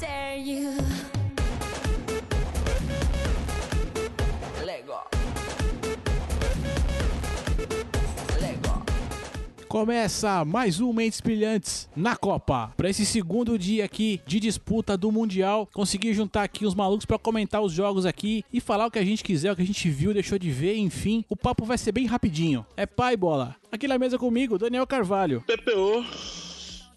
dare you. Começa mais um Mentes Brilhantes na Copa. Para esse segundo dia aqui de disputa do Mundial, consegui juntar aqui os malucos para comentar os jogos aqui e falar o que a gente quiser, o que a gente viu, deixou de ver, enfim. O papo vai ser bem rapidinho. É pai bola. Aqui na mesa comigo, Daniel Carvalho. PPO.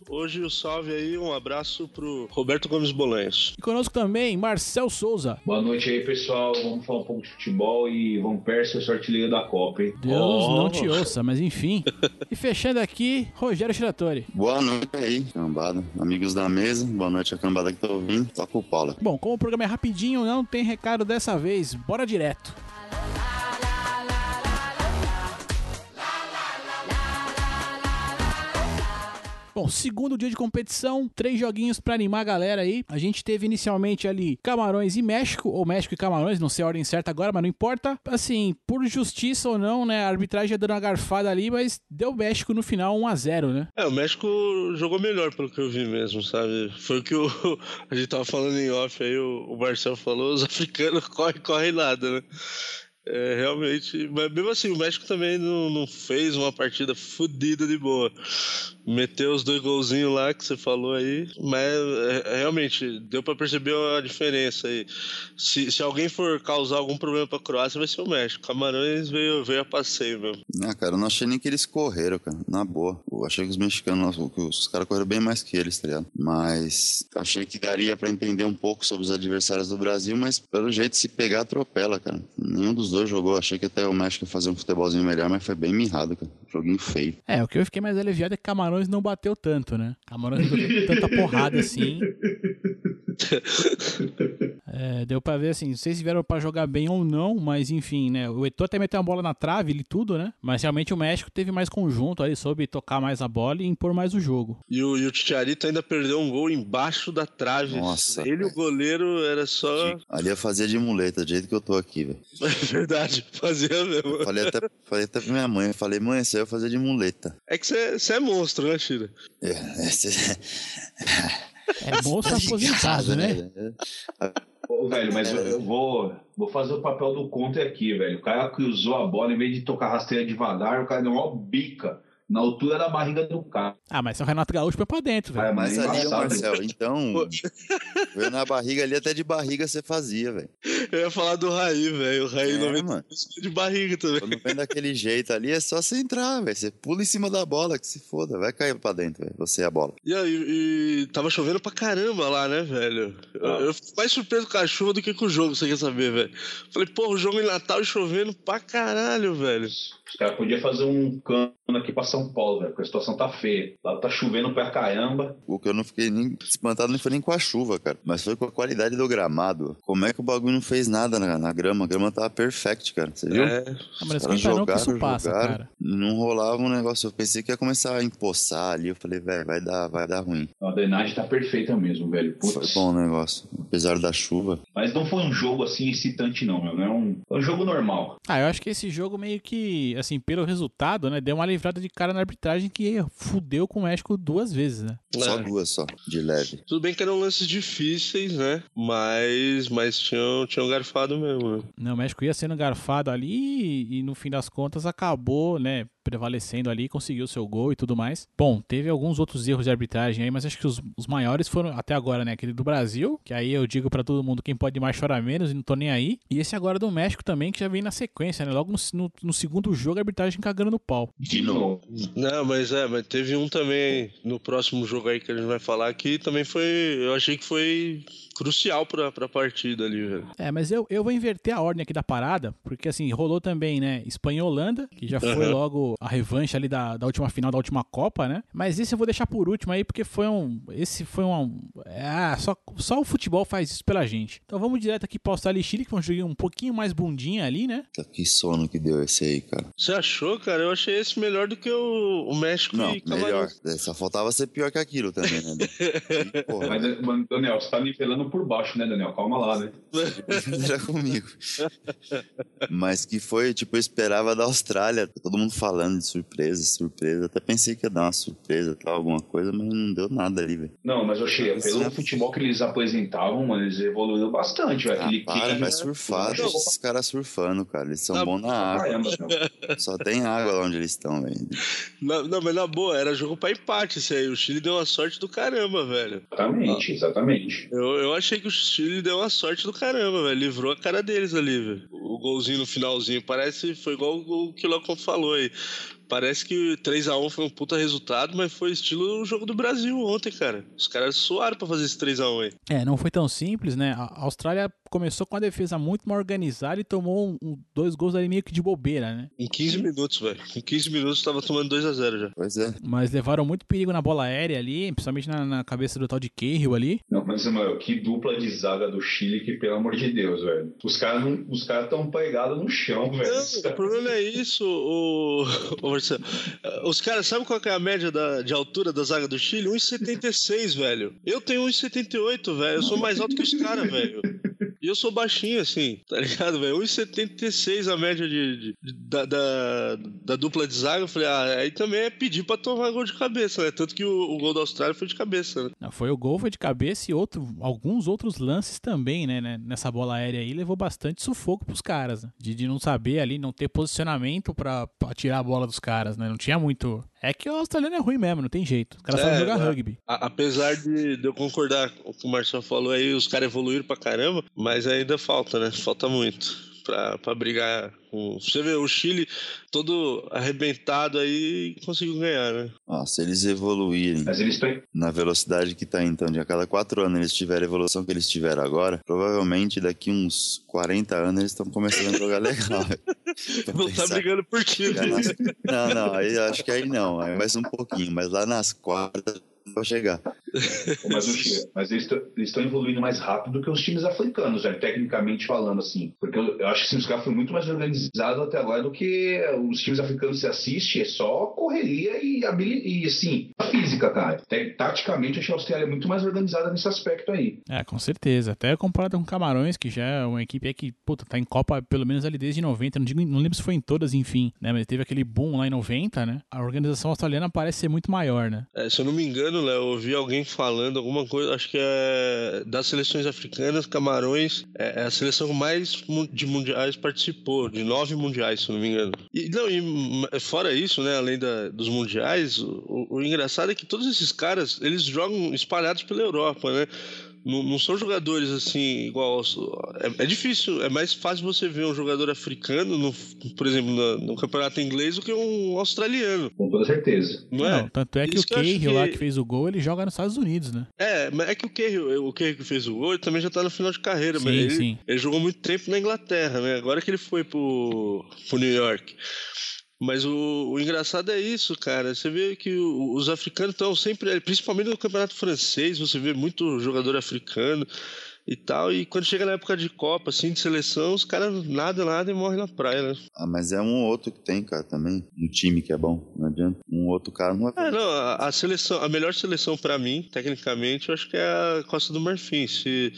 Hoje o salve aí, um abraço pro Roberto Gomes Bolanhos. E conosco também, Marcel Souza. Boa noite aí, pessoal. Vamos falar um pouco de futebol e Van Persie, sua artilheiro da Copa, hein? Deus Oh. não te ouça, mas enfim. e fechando aqui, Rogério Shiratori. Boa noite aí, cambada. Amigos da mesa, boa noite a cambada que tá ouvindo. Toca o Paula. Bom, como o programa é rapidinho, não tem recado dessa vez. Bora direto. Bom, segundo dia de competição, três joguinhos pra animar a galera aí. A gente teve inicialmente ali Camarões e México, ou México e Camarões, não sei a ordem certa agora, mas não importa. Assim, por justiça ou não, né, a arbitragem dando uma garfada ali, mas deu México no final 1 a 0 né? É, o México jogou melhor pelo que eu vi mesmo, sabe? Foi o que o, a gente tava falando em off aí, o, o Marcel falou, os africanos correm, correm nada, né? É, realmente, mas mesmo assim, o México também não, não fez uma partida fodida de boa. Meteu os dois golzinhos lá que você falou aí, mas é, realmente deu pra perceber a diferença aí. Se, se alguém for causar algum problema pra Croácia, vai ser o México. Camarões veio, veio a passeio mesmo. Ah, cara, eu não achei nem que eles correram, cara. Na boa. Eu achei que os mexicanos, que os caras correram bem mais que eles, tá ligado? Mas achei que daria pra entender um pouco sobre os adversários do Brasil, mas pelo jeito, se pegar, atropela, cara. Nenhum dos dois jogou. Achei que até o México ia fazer um futebolzinho melhor, mas foi bem mirrado, cara. Joguinho feio. É, o que eu fiquei mais aliviado é que Camarões não bateu tanto, né? Camarões não deu tanta porrada assim. É, deu pra ver assim, não sei se vieram pra jogar bem ou não, mas enfim, né? O Eto'o até meteu a bola na trave e tudo, né? Mas realmente o México teve mais conjunto ali, soube tocar mais a bola e impor mais o jogo. E o, e o Titiarito ainda perdeu um gol embaixo da trave. Nossa, Ele e o goleiro era só. Ali eu fazia de muleta, do jeito que eu tô aqui, velho. É verdade, fazia mesmo. Falei até, falei até pra minha mãe, falei, mãe, aí eu fazia de muleta. É que você é monstro, né, Shira? É, esse- É moço aposentado, né? Ô, velho, mas eu, eu vou, vou fazer o papel do contra aqui, velho. O cara que usou a bola, em vez de tocar rasteira devagar, o cara deu uma bica na altura da barriga do cara. Ah, mas o Renato Gaúcho foi pra dentro, velho. Cara, Mas ali, embaçado, Marcel, então, veio na barriga ali, até de barriga você fazia, velho. Eu ia falar do Raí, velho. O Raí É, 90 mano. de barriga também. Quando vem daquele jeito ali, é só você entrar, velho. Você pula em cima da bola, que se foda. Vai cair pra dentro, velho. Você é a bola. E aí, e tava chovendo pra caramba lá, né, velho? Eu, Ah. eu fico mais surpreso com a chuva do que com o jogo, você quer saber, velho? Falei, pô, o jogo em Natal e chovendo pra caralho, velho. Os caras podiam fazer um cano aqui pra São Paulo, velho, porque a situação tá feia. Lá tá chovendo pra caramba. O que eu não fiquei nem espantado não foi nem com a chuva, cara. Mas foi com a qualidade do gramado. Como é que o bagulho não fez nada na, na grama? A grama tava perfect, cara. Você viu? É, Ah, mas não que isso passa, jogaram, cara. Não rolava um negócio. Eu pensei que ia começar a empoçar ali. Eu falei, velho, vai dar, vai dar ruim. A drenagem tá perfeita mesmo, velho. Putz. Foi bom o negócio. Apesar da chuva. Mas não foi um jogo assim excitante, não, meu. Não é um, é um jogo normal. Ah, eu acho que esse jogo meio que, assim, pelo resultado, né, deu uma livrada de cara na arbitragem que fudeu com o México duas vezes, né? Só É. duas só, de leve. Tudo bem que eram lances difíceis, né? Mas, mas tinham, tinham garfado mesmo? Não, o México ia sendo garfado ali e, e no fim das contas acabou, né, prevalecendo ali, conseguiu seu gol e tudo mais. Bom, teve alguns outros erros de arbitragem aí, mas acho que os, os maiores foram até agora, né, aquele do Brasil, que aí eu digo pra todo mundo quem pode mais chora menos e não tô nem aí. E esse agora do México também, que já vem na sequência, né, logo no, no, no segundo jogo a arbitragem cagando no pau. De novo. Não, mas é, mas teve um também no próximo jogo aí que a gente vai falar que também foi. Eu achei que foi crucial pra, pra partida ali, velho. É, mas eu, eu vou inverter a ordem aqui da parada, porque assim, rolou também, né, Espanha e Holanda, que já foi Aham. logo a revanche ali da, da última final da última Copa, né? Mas esse eu vou deixar por último aí, porque foi um. Esse foi um. Ah, só, só o futebol faz isso pela gente. Então vamos direto aqui pra Austrália e Chile, que foi um joguinho um pouquinho mais bundinha ali, né? Que sono que deu esse aí, cara. Você achou, cara? Eu achei esse melhor do que o, o México Não, e melhor. É, Só faltava ser pior que aquilo também, né? Porra, Mas, mano, Daniel, você tá nivelando por baixo, né, Daniel? Calma lá, né? era comigo. Mas que foi, tipo, eu esperava da Austrália. Todo mundo falando, falando de surpresa, surpresa. Até pensei que ia dar uma surpresa, tal, alguma coisa, mas não deu nada ali, velho. Não, mas eu achei, pelo futebol que eles apresentavam, mano, eles evoluíram bastante, velho. Ah, Aquele para, vai surfar, deixa esses caras surfando, cara. Eles são Ah, bons na água. Caramba. Só tem água lá onde eles estão, velho. Na- não, mas na boa, era jogo pra empate isso aí. O Chile deu uma sorte do caramba, velho. Exatamente, exatamente. Eu, eu achei que o Chile deu uma sorte do caramba, velho. Livrou a cara deles ali, velho. O golzinho no finalzinho parece. Foi igual o que o Locon falou aí. Parece que 3x1 foi um puta resultado, mas foi estilo o jogo do Brasil ontem, cara. Os caras suaram pra fazer esse 3x1 aí. É, não foi tão simples, né? A a Austrália começou com a defesa muito mal organizada e tomou um- um- dois gols ali meio que de bobeira, né? Em 15 minutos, velho. Em 15 minutos tava tomando 2x0 já. Pois é. Mas levaram muito perigo na bola aérea ali, principalmente na, na cabeça do tal de Cahill ali. Não, mas, mano, que dupla de zaga do Chile que, pelo amor de Deus, velho. Os caras os caras tão pegados no chão, velho. Não, o problema é isso, o, o Marcelo. Os caras, sabe qual que é a média da, de altura da zaga do Chile? 1,76, velho. Eu tenho 1,78, velho. Eu sou mais alto que os caras, velho. E eu sou baixinho, assim, tá ligado, velho? 1,76 a média de, de- da, da, da dupla de zaga. Eu falei, ah, aí também é pedir pra tomar gol de cabeça, né? Tanto que o, o gol da Austrália foi de cabeça, né? Não, Foi o gol, foi de cabeça e outro, alguns outros lances também, né, né, Nessa bola aérea aí, levou bastante sufoco pros caras, né? De, de não saber ali, não ter posicionamento pra, pra tirar a bola dos caras, né? Não tinha muito. É que o australiano é ruim mesmo, não tem jeito. Os caras É, sabem jogar é. rugby. A- apesar de, de eu concordar com o que o Marcelo falou aí, os caras evoluíram pra caramba, mas ainda falta, né? Falta muito pra, pra brigar com. Você vê, o Chile todo arrebentado aí conseguiu ganhar, né? Ó, se eles evoluírem Mas eles estão. na velocidade que tá então, de a cada quatro anos eles tiverem a evolução que eles tiveram agora, provavelmente daqui uns 40 anos eles estão começando a jogar legal. Pra Não tá pensar brigando por título. nas- Não, não, aí acho que aí não, aí mais um pouquinho, mas lá nas quartas vai chegar. Mas, o mas eles estão- evoluindo mais rápido que os times africanos, velho, tecnicamente falando, assim. Porque eu, eu acho que os caras foram muito mais organizados até agora do que os times africanos se assiste, é só correria e, e assim, a física, cara. Te- Taticamente, eu achei a Austrália muito mais organizada nesse aspecto aí. É, com certeza. Até comparado com Camarões, que já é uma equipe aí que, puta, tá em Copa pelo menos ali desde 90. Não, digo, não lembro se foi em todas, enfim, né? Mas teve aquele boom lá em 90, né? A organização australiana parece ser muito maior, né? É, se eu não me engano, Léo, eu ouvi alguém falando alguma coisa, acho que é das seleções africanas, Camarões é é a seleção que mais de mundiais participou, de nove mundiais, se não me engano. E, não, e hum, fora isso, né, além da- dos mundiais, o, o engraçado é que todos esses caras, eles jogam espalhados pela Europa, né? Não, não são jogadores assim, igual. É, é difícil, é mais fácil você ver um jogador africano, no, por exemplo, no, no campeonato inglês, do que um australiano, Com toda certeza. não é? Não, tanto é que Isso o que Cahill lá que- que fez o gol, ele joga nos Estados Unidos, né? É, mas é que o Cahill, o Cahill que fez o gol, ele também já tá no final de carreira, Sim, mas ele, sim. ele jogou muito tempo na Inglaterra, né? Agora que ele foi pro, pro New York. Mas o, o engraçado é isso, cara. Você vê que o- os africanos estão sempre, principalmente no campeonato francês, você vê muito jogador africano e tal. E quando chega na época de Copa, assim, de seleção, os caras nada, nada e morrem na praia, né? Ah, mas é um ou outro que tem, cara, também. Um time que é bom, não adianta. Um outro cara não É, não, a, a seleção, a melhor seleção pra mim, tecnicamente, eu acho que é a Costa do Marfim. Se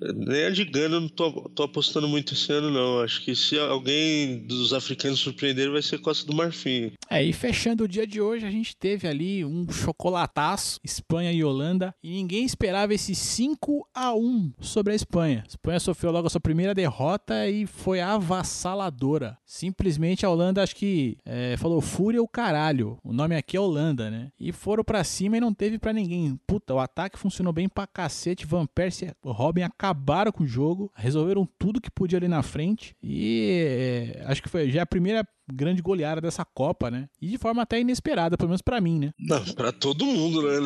nem a de Gana eu não tô, tô apostando muito esse ano, não. Acho que se alguém dos africanos surpreender, vai ser Costa do Marfim. É, e fechando o dia de hoje, a gente teve ali um chocolataço, Espanha e Holanda, e ninguém esperava esse 5 a 1 sobre a Espanha. A Espanha sofreu logo a sua primeira derrota e foi avassaladora. Simplesmente a Holanda, acho que é, falou fúria o caralho. O nome aqui é Holanda, né? E foram pra cima e não teve pra ninguém. Puta, o ataque funcionou bem pra cacete. Van Persie Robin acabaram com o jogo, resolveram tudo que podia ali na frente. E é, acho que foi já a primeira grande goleada dessa Copa, né? E de forma até inesperada, pelo menos pra mim, né? Não, pra todo mundo, né?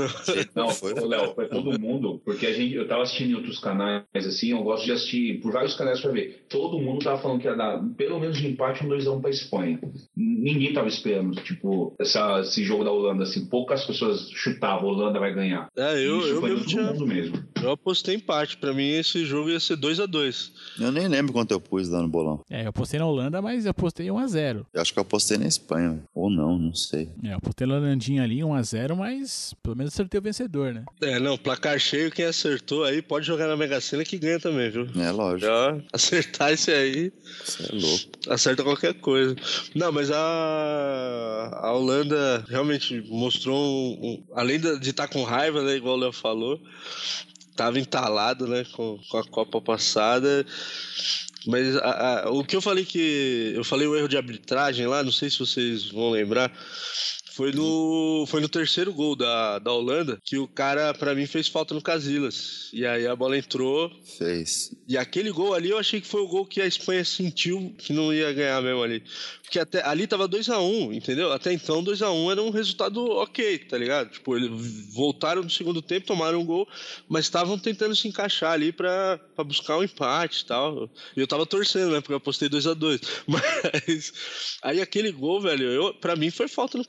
Não. Não, Foi, foi, Léo, foi todo mundo, porque a gente, eu tava assistindo em outros canais, assim, eu gosto de assistir por vários canais pra ver. Todo mundo tava falando que ia dar pelo menos de empate um 2x1 pra Espanha. Ninguém tava esperando, tipo, essa, esse jogo da Holanda, assim, poucas pessoas chutavam, a Holanda vai ganhar. É, eu, Isso eu foi mesmo todo tinha. mundo mesmo. Eu apostei empate. Pra mim, esse jogo ia ser 2 a 2 Eu nem lembro quanto eu pus lá no bolão. É, eu postei na Holanda, mas eu postei 1 a 0 Eu acho que eu apostei na Espanha. Ou não, não sei. É, eu apostei na Holandinha ali, 1x0, mas pelo menos acertei o vencedor, né? É, não, placar cheio, quem acertou aí pode jogar na Mega Sena que ganha também, viu? É lógico. Já acertar esse aí, Você é louco. acerta qualquer coisa. Não, mas a, a Holanda realmente mostrou, um, um- além de estar com raiva, né, igual o Léo falou, tava entalado, né, com, com a Copa passada. Mas a- a- o que eu falei que. Eu falei o erro de arbitragem lá, não sei se vocês vão lembrar. Foi no, foi no terceiro gol da, da Holanda que o cara, pra mim, fez falta no Casillas. E aí a bola entrou. Fez. E aquele gol ali eu achei que foi o gol que a Espanha sentiu que não ia ganhar mesmo ali. Porque até ali tava 2x1, entendeu? Até então 2x1 era um resultado ok, tá ligado? Tipo, eles voltaram no segundo tempo, tomaram um gol, mas estavam tentando se encaixar ali pra, pra buscar um empate e tal. E eu tava torcendo, né? Porque eu apostei 2x2. Mas aí aquele gol, velho, eu, pra mim foi falta no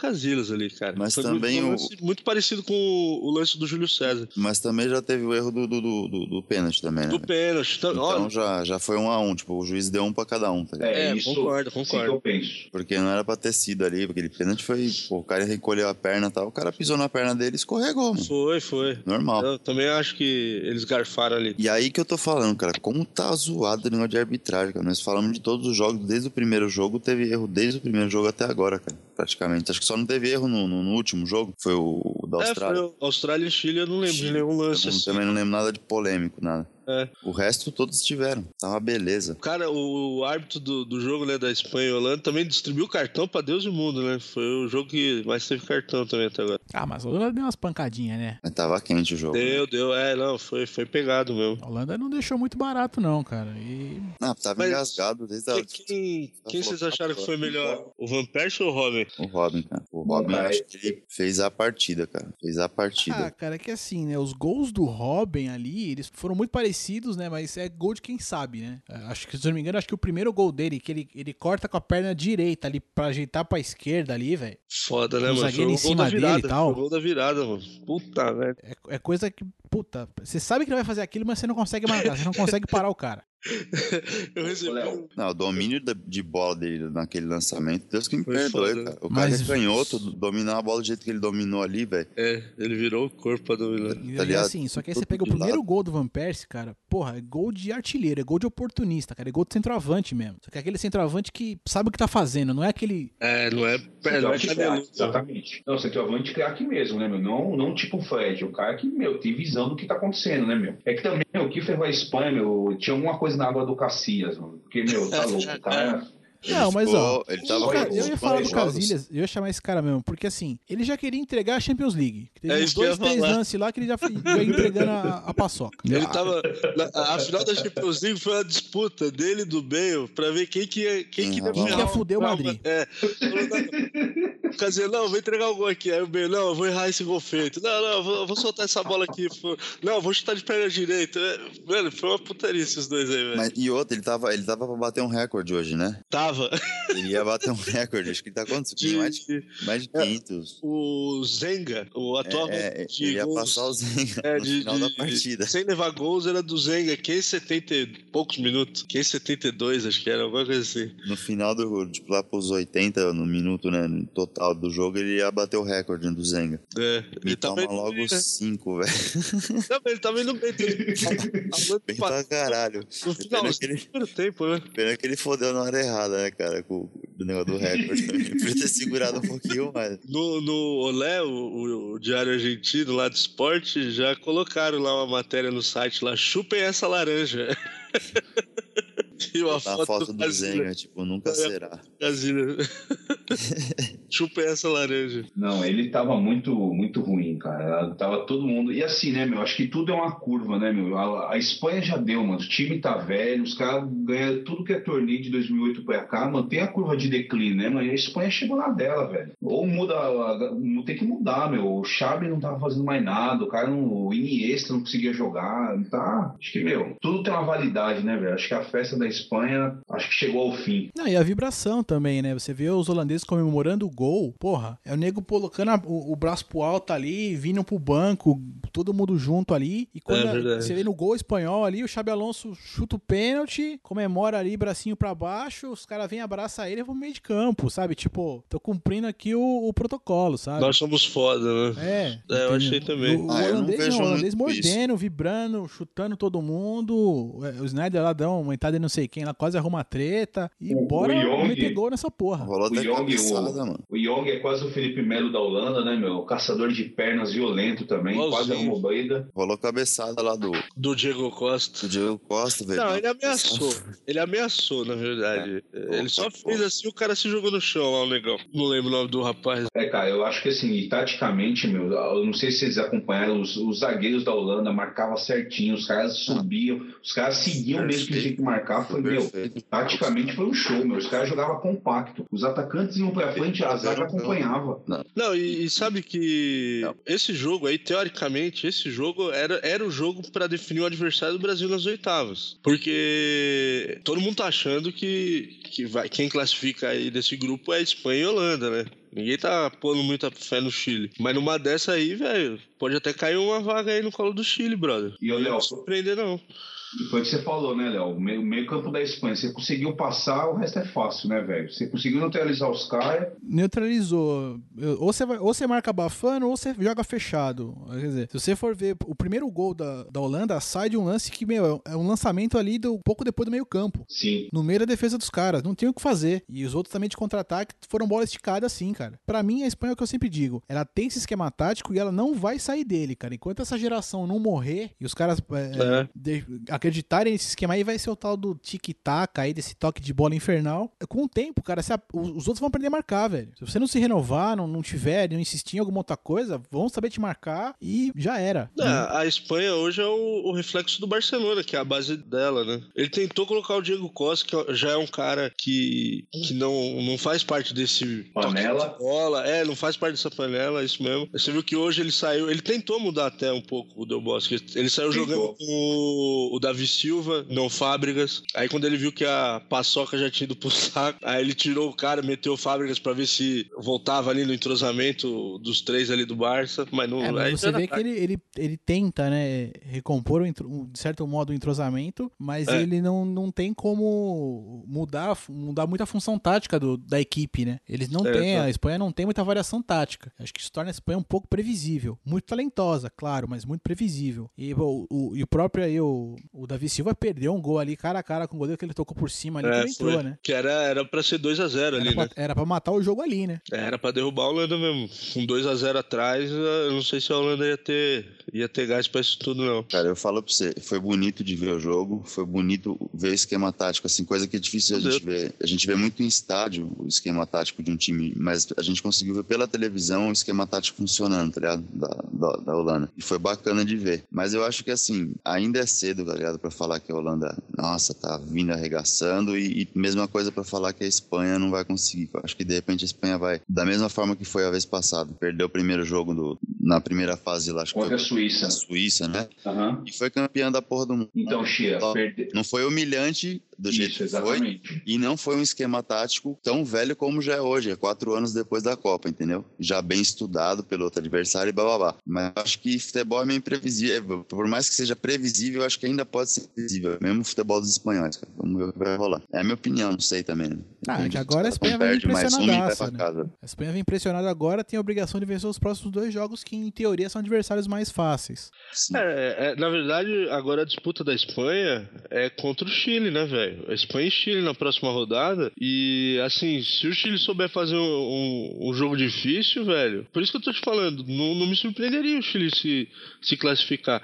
Ali, cara. Mas Foi também um o- lance muito parecido com o, lance do Júlio César. Mas também já teve o erro do, do, do, do- do pênalti também, né? Do pênalti. Então, Então olha, já, já foi um a um. Tipo, o juiz deu um pra cada um, tá ligado? É, isso, concordo, isso concordo. que eu penso. Porque não era pra ter sido ali, porque aquele pênalti foi. Pô, o cara recolheu a perna e tal, o cara pisou na perna dele e escorregou, mano. Foi, foi. Normal. Eu também acho que eles garfaram ali. E aí que eu tô falando, cara, como tá zoado o negócio de arbitragem, cara. Nós falamos de todos os jogos, desde o primeiro jogo, teve erro desde o primeiro jogo até agora, cara, praticamente. Acho que só não teve erro no, no- no último jogo, foi o, da É, Austrália. foi o Austrália e Chile, eu não lembro de nenhum lance Eu assim. também não lembro nada de polêmico, nada. É. O resto todos tiveram. Tá uma beleza. Cara, o árbitro do, do jogo, né, da Espanha e Holanda também distribuiu cartão pra Deus e mundo, né? Foi o jogo que mais teve cartão também até agora. Ah, mas a Holanda deu umas pancadinhas, né? Mas tava quente o jogo. Deu, deu, é, não, foi, foi pegado mesmo. A Holanda não deixou muito barato, não, cara. E Não, tava Mas- engasgado desde a... Quem, quem, quem vocês acharam que foi melhor? O Van Persie ou o Robin? O Robin, cara. O Robin, Mas- acho que ele fez a partida, cara. Fez a partida. Ah, cara, é que assim, né? Os gols do Robin ali, eles foram muito parecidos, né? Mas é gol de quem sabe, né? É, Acho que, se eu não me engano, acho que o primeiro gol dele, que ele, ele corta com a perna direita ali pra ajeitar pra esquerda ali, velho. Foda, né, O mano? Zagueiro em cima dele virada. e tal. O gol da virada, mano. Puta, velho. É, é coisa que, puta, você sabe que ele vai fazer aquilo, mas você não consegue marcar, você não consegue parar o cara. Eu recebi. Léo. Não, o domínio de bola dele naquele lançamento, Deus que me Foi perdoe, foda. cara. O Mas- cara é canhoto, dominar a bola do jeito que ele dominou ali, velho. É, ele virou o corpo pra dominar. E, Tá e ligado? assim, só que aí você pega o primeiro lado. gol do Van Persie, cara, porra, é gol de artilheiro, é gol de oportunista, cara, é gol de centroavante mesmo. Só que é aquele centroavante que sabe o que tá fazendo, não é aquele. É, não é. É, não é craque, exatamente. Não, centroavante craque mesmo, né, meu? Não, não tipo o Fred, o cara que, meu, tem visão do que tá acontecendo, né, meu? É que também, o que ferrou a Espanha, meu, tinha alguma coisa na água do Cacias, mano. Porque, meu, tá louco, o cara... Ele Não, mas, ó, Ele tava cara- eu ia falar do. Casilhas, eu ia chamar esse cara mesmo, porque assim, ele já queria entregar a Champions League. Teve É uns que dois, três lances lá que ele já, foi- entregando a, a paçoca. Ele tava. na- a final da Champions League foi uma disputa dele e do Bale pra ver quem que ia, quem que ia, Quem que ia fuder o Madrid. É. Falou, não, Quer dizer, não, vou entregar o gol aqui. Aí o Bale, não, eu vou errar esse gol feito. Não, não, eu vou, eu vou soltar essa bola aqui. Não, eu vou chutar de perna direita. É, Mano, foi uma putaria esses dois aí, velho. Mas, e outro, ele tava, ele tava pra bater um recorde hoje, né? Tava. Ele ia bater um recorde, acho que ele tá quantos? De, Mais de, mais de 500. o Zenga, o atual É, é, de ele ia gols- passar o Zenga É, no de, final da partida. Sem levar gols era do Zenga, que em 70 e poucos minutos. Que em 72, acho que era, alguma coisa assim. No final do, tipo, lá pros 80 no minuto, né, no total do jogo, ele ia bater o recorde do Zenga. É, Me ele tava toma logo bem, né? 5, velho. Não, mas ele tava indo bem. Bem pra caralho. No final, ele, primeiro tempo, né? pena que ele fodeu na hora errada, né, cara, com o negócio do recorde. Podia ter segurado um pouquinho mais. No, no Olé, o, o- Diário Argentino lá do esporte, já colocaram lá uma matéria no site lá, chupem essa laranja. e uma Tá foto, foto do do. Zenga, tipo, nunca É. será. Casilha. Chupem essa laranja. Não, ele tava muito, muito ruim, cara. Tava todo mundo. E assim, né, meu? Acho que tudo é uma curva, né, meu? A, a Espanha já deu, mano. O time tá velho, os caras ganham tudo que é torneio de 2008 pra cá, mantém a curva de declínio, né? Mas a Espanha chegou na dela, velho. Ou muda, não tem que mudar, meu. O Xabi não tava fazendo mais nada, o cara não, o Iniesta não conseguia jogar, tá? Acho que, meu, tudo tem uma validade, né, velho? Acho que a festa da Espanha, acho que chegou ao fim. Não, e a vibração também, né? Você vê os holandeses comemorando o gol, porra, é o nego colocando a- o, o braço pro alto ali, vindo pro banco, todo mundo junto ali. E quando É a- verdade. você vê no gol espanhol ali, o Xabi Alonso chuta o pênalti, comemora ali, bracinho pra baixo, os caras vêm abraçar ele e vão pro meio de campo, sabe? Tipo, tô cumprindo aqui o, o protocolo, sabe? Nós somos foda, né? É, É, eu achei também. O, o Ah, não holandês não, o holandês isso. mordendo, vibrando, chutando todo mundo. É, O Snyder lá dá uma entrada em não sei quem, lá quase arruma treta. E O- bora o meter gol nessa porra. Rolou O até Young, cabeçada, o- mano. O Young é quase o Felipe Melo da Holanda, né, meu? Caçador de pernas violento também, quase Igualzinho. arrumou briga. Rolou cabeçada lá do, Do Diego Costa. do Diego Costa, velho. Não, ele ameaçou. Ele ameaçou, na verdade. Ele só fez assim, o cara se jogou no chão lá, o negão. Não lembro o nome do rapaz. É, cara, eu acho que assim, e taticamente, meu, eu não sei se vocês acompanharam, os, os zagueiros da Holanda marcavam certinho, os caras subiam, os caras seguiam mesmo que tinha que marcar, foi, meu, taticamente foi um show, meu, os caras jogavam compacto, os atacantes iam pra frente, a zaga acompanhava. Não, e, e sabe que esse jogo aí, teoricamente, esse jogo era, era o jogo pra definir o adversário do Brasil nas oitavas. Porque todo mundo tá achando que, que vai, quem classifica aí desse grupo é Espanha e Holanda, né? Ninguém tá pondo muita fé no Chile. Mas numa dessa aí, velho, pode até cair uma vaga aí no colo do Chile, brother. E, ô, Não surpreender, não. E foi o que você falou, né, Léo? O meio, meio campo da Espanha, você conseguiu passar, o resto é fácil, né, velho? Você conseguiu neutralizar os caras, Neutralizou. Eu- Ou você, vai, ou você marca abafando ou você joga fechado. Quer dizer, se você for ver o primeiro gol da, da Holanda, sai de um lance que, meu, é um lançamento ali do pouco depois do meio campo. sim. No meio da defesa dos caras, não tem o que fazer. E os outros também de contra-ataque foram bola esticada assim, cara. Pra mim, a Espanha é o que eu sempre digo. Ela tem esse esquema tático e ela não vai sair dele, cara. Enquanto essa geração não morrer e os caras é, É. de- acreditarem nesse esquema aí, vai ser o tal do tic-tac aí, desse toque de bola infernal. Com o tempo, cara, a- os os outros vão aprender a marcar, velho. Se você não se renovar, não, não tiver, não insistir em alguma outra coisa, vão saber te marcar e já era. É, a Espanha hoje é o, o reflexo do Barcelona, que é a base dela, né? Ele tentou colocar o Diego Costa, que já é um cara que, que não, não faz parte desse Panela. de bola. É, não faz parte dessa panela, é isso mesmo. Você viu que hoje ele saiu, ele tentou mudar até um pouco o Del Bosque. Ele saiu Tentou. jogando com o, o Davi Silva, não Fábricas. Aí quando ele viu que a paçoca já tinha ido pro saco, aí ele tirou o cara, meteu o Fábricas pra ver se voltava ali no entrosamento dos três ali do Barça, mas não. É, aí mas você já vê que ele, ele, ele tenta, né, recompor, um- de certo modo, o entrosamento, mas É. ele não, não tem como mudar, mudar muita função tática do, da equipe, né? Eles não É, têm, a Espanha não tem muita variação tática. Acho que isso torna a Espanha um pouco previsível. Muito talentosa, claro, mas muito previsível. E o, o, e o próprio aí, o, o Davi Silva perdeu um gol ali, cara a cara com o goleiro que ele tocou por cima ali, que É, ele entrou, foi. né? Que era, era pra ser 2x0 ali, pra, né? era pra matar o jogo ali, né? Era pra derrubar a Holanda mesmo. Com 2x0 atrás, eu não sei se a Holanda ia ter, ia ter gás pra isso tudo, não. Cara, eu falo pra você, foi bonito de ver o jogo, foi bonito ver o esquema tático, assim, coisa que é difícil a Meu gente ver. A gente vê muito em estádio o esquema tático de um time, mas a gente conseguiu ver pela televisão o esquema tático funcionando, tá ligado? Da, da, da Holanda. E foi bacana de ver. Mas eu acho que, assim, ainda é cedo, tá ligado? Pra falar que a Holanda, nossa, tá vindo arregaçando e, e mesma coisa pra falar que a Espanha não vai conseguir. Eu acho que, de repente, a Espanha vai, da mesma forma que foi a vez passada, perdeu o primeiro jogo do, na primeira fase lá, acho que Contra a foi Suíça. a Suíça, né? Aham. E foi campeã da porra do mundo. Então, Chia, Não, perde... Não foi humilhante do jeito Isso, que foi. exatamente. E não foi um esquema tático tão velho como já é hoje, é quatro anos depois da Copa, entendeu? Já bem estudado pelo outro adversário e bababá. Mas eu acho que futebol é meio imprevisível. Por mais que seja previsível, eu acho que ainda pode ser previsível. Mesmo o futebol dos espanhóis, cara. Vamos ver o que vai rolar. É a minha opinião, não sei também. Né? Ah, que agora a Espanha vai impressionadaça, pra né? casa. A Espanha vem impressionada agora, tem a obrigação de vencer os próximos dois jogos que, em teoria, são adversários mais fáceis. É, é, na verdade, agora a disputa da Espanha é contra o Chile, né, velho? A Espanha e Chile na próxima rodada. E, assim, se o Chile souber fazer um, um- um jogo difícil, velho, por isso que eu tô te falando, não, não me surpreenderia o Chile se, se classificar.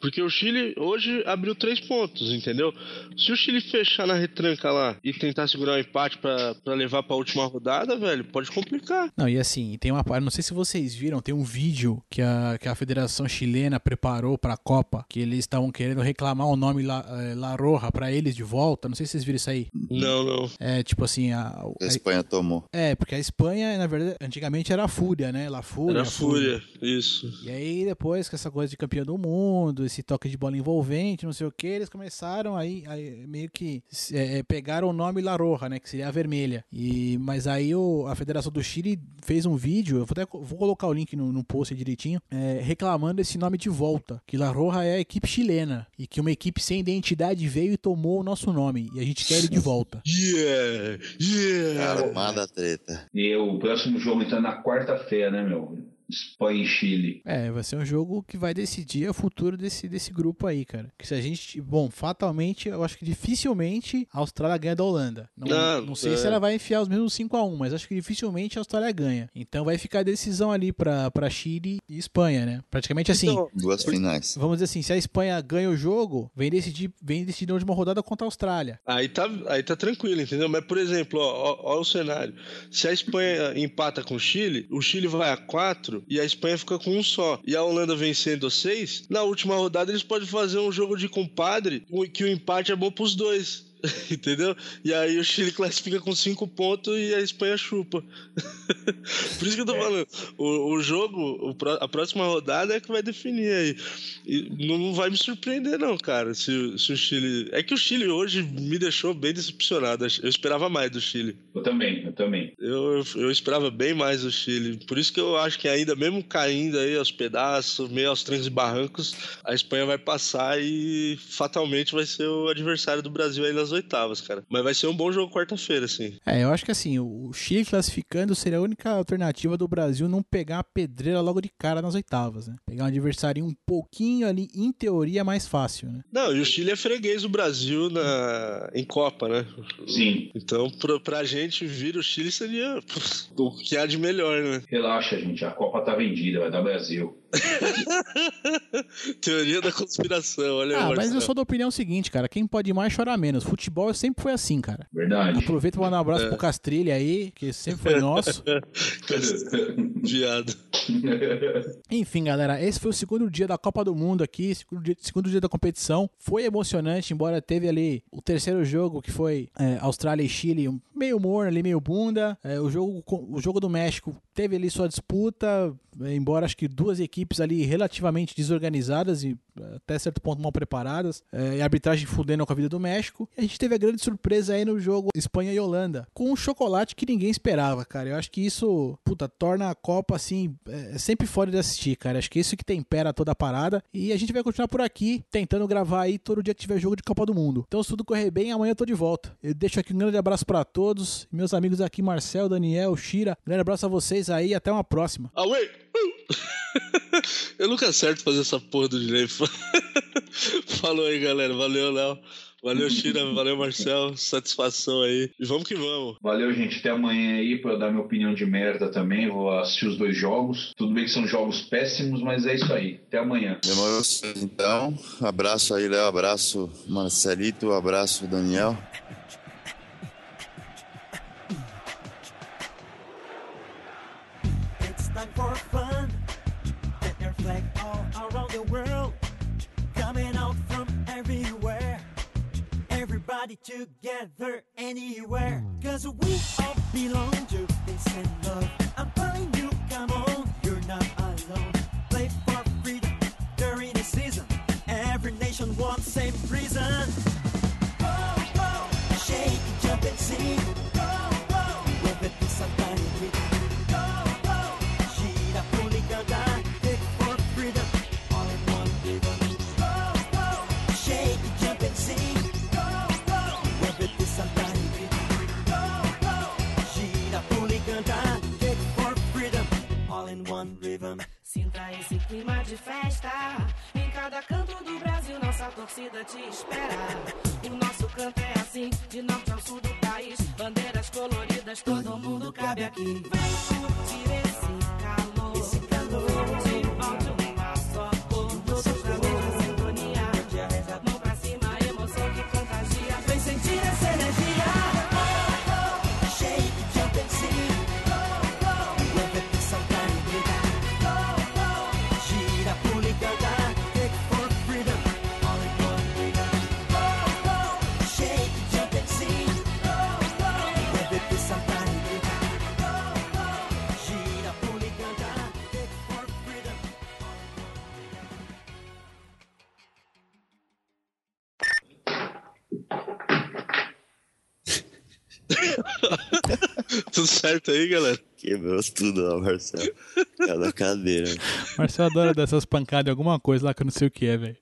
Porque o Chile hoje abriu três pontos, entendeu? Se o Chile fechar na retranca lá e tentar segurar um empate pra, pra levar pra última rodada, velho, pode complicar. Não, e assim, tem uma parte, não sei se vocês viram, tem um vídeo que a, que a Federação Chilena preparou pra Copa, que eles estavam querendo reclamar o nome La, eh, La Roja pra eles de volta. Não sei se vocês viram isso aí. Não, não. É tipo assim, a, A a- Espanha tomou. é, porque a Espanha, na verdade, antigamente era a Fúria, né? La Fúria. Era a fúria, isso. E aí depois, com essa coisa de campeão do mundo, esse toque de bola envolvente, não sei o que, eles começaram aí, aí meio que é, é, pegaram o nome La Roja, né, que seria a vermelha. E, mas aí o, a Federação do Chile fez um vídeo, eu vou, até, vou colocar o link no, no post direitinho, é, reclamando esse nome de volta, que La Roja é a equipe chilena e que uma equipe sem identidade veio e tomou o nosso nome e a gente quer ele de volta. Yeah! Yeah! Armada treta. E o próximo jogo então é na quarta-feira, né, meu? Espanha e Chile. É, vai ser um jogo que vai decidir o futuro desse, desse grupo aí, cara. Que se a gente. Bom, fatalmente, eu acho que dificilmente a Austrália ganha da Holanda. Não, Não, não sei é. se ela vai enfiar os mesmos 5x1, mas acho que dificilmente a Austrália ganha. Então vai ficar a decisão ali pra, pra Chile e Espanha, né? Praticamente assim. Então, Duas finais. Vamos dizer assim, se a Espanha ganha o jogo, vem decidir, vem decidir na última rodada contra a Austrália. Aí tá, aí tá tranquilo, entendeu? Mas, por exemplo, ó, ó, ó o cenário. Se a Espanha empata com o Chile, o Chile vai a 4 e a Espanha fica com um só. E a Holanda vencendo 6, na última rodada eles podem fazer um jogo de compadre que o empate é bom pros dois. Entendeu? E aí o Chile classifica com 5 pontos e a Espanha chupa. Por isso que eu tô falando. O, o jogo, o a próxima rodada é que vai definir aí. E não, vai me surpreender, não, cara. Se, se o Chile. É que o Chile hoje me deixou bem decepcionado. Eu esperava mais do Chile. Eu também, eu também. Eu, eu esperava bem mais do Chile. Por isso que eu acho que ainda, mesmo caindo aí aos pedaços, meio aos trancos e barrancos, a Espanha vai passar e fatalmente vai ser o adversário do Brasil aí nas oitavas, cara. Mas vai ser um bom jogo quarta-feira, assim. É, eu acho que assim, o Chile classificando seria a única alternativa do Brasil não pegar a pedreira logo de cara nas oitavas, né? Pegar um adversário um pouquinho ali, em teoria, mais fácil, né? Não, e o Chile é freguês do Brasil na... em Copa, né? Sim. Então, pra, pra gente vir o Chile seria o que há de melhor, né? Relaxa, gente. A Copa tá vendida, vai dar Brasil. Teoria da conspiração, olha Ah, mas eu sou da opinião seguinte, cara. Quem pode mais chora menos. Futebol sempre foi assim, cara. Verdade. Aproveita pra mandar um abraço É. pro Castrilha aí, que sempre foi nosso. Viado. Enfim, galera, esse foi o segundo dia da Copa do Mundo aqui, segundo dia, segundo dia da competição. Foi emocionante, embora teve ali o terceiro jogo, que foi é, Austrália e Chile, meio morno ali, meio bunda. É, o, jogo, o jogo do México teve ali sua disputa, é, embora acho que duas equipes ali relativamente desorganizadas e até certo ponto mal preparadas, é, e a arbitragem fudendo com a vida do México. E a gente teve a grande surpresa aí no jogo Espanha e Holanda, com um chocolate que ninguém esperava, cara. Eu acho que isso, puta, torna a Copa assim, é, sempre fora de assistir, cara. Acho que isso que tempera toda a parada. E a gente vai continuar por aqui, tentando gravar aí todo dia que tiver jogo de Copa do Mundo. Então, se tudo correr bem, amanhã eu tô de volta. Eu deixo aqui um grande abraço pra todos, meus amigos aqui, Marcel, Daniel, Shira. Grande abraço a vocês aí, até uma próxima. Away! Eu nunca acerto fazer essa porra do delay. Falou aí, galera. Valeu, Léo. Valeu, Chira. Valeu, Marcel. Satisfação aí. E vamos que vamos. Valeu, gente. Até amanhã aí pra eu dar minha opinião de merda também. Vou assistir os dois jogos. Tudo bem que são jogos péssimos, mas é isso aí. Até amanhã. Demorou então. Abraço aí, Léo. Abraço, Marcelito. Abraço, Daniel. Certo aí, galera? Quebrou tudo lá, Marcelo. Cada cadeira. Marcelo adora dessas pancadas em alguma coisa lá que eu não sei o que é, velho.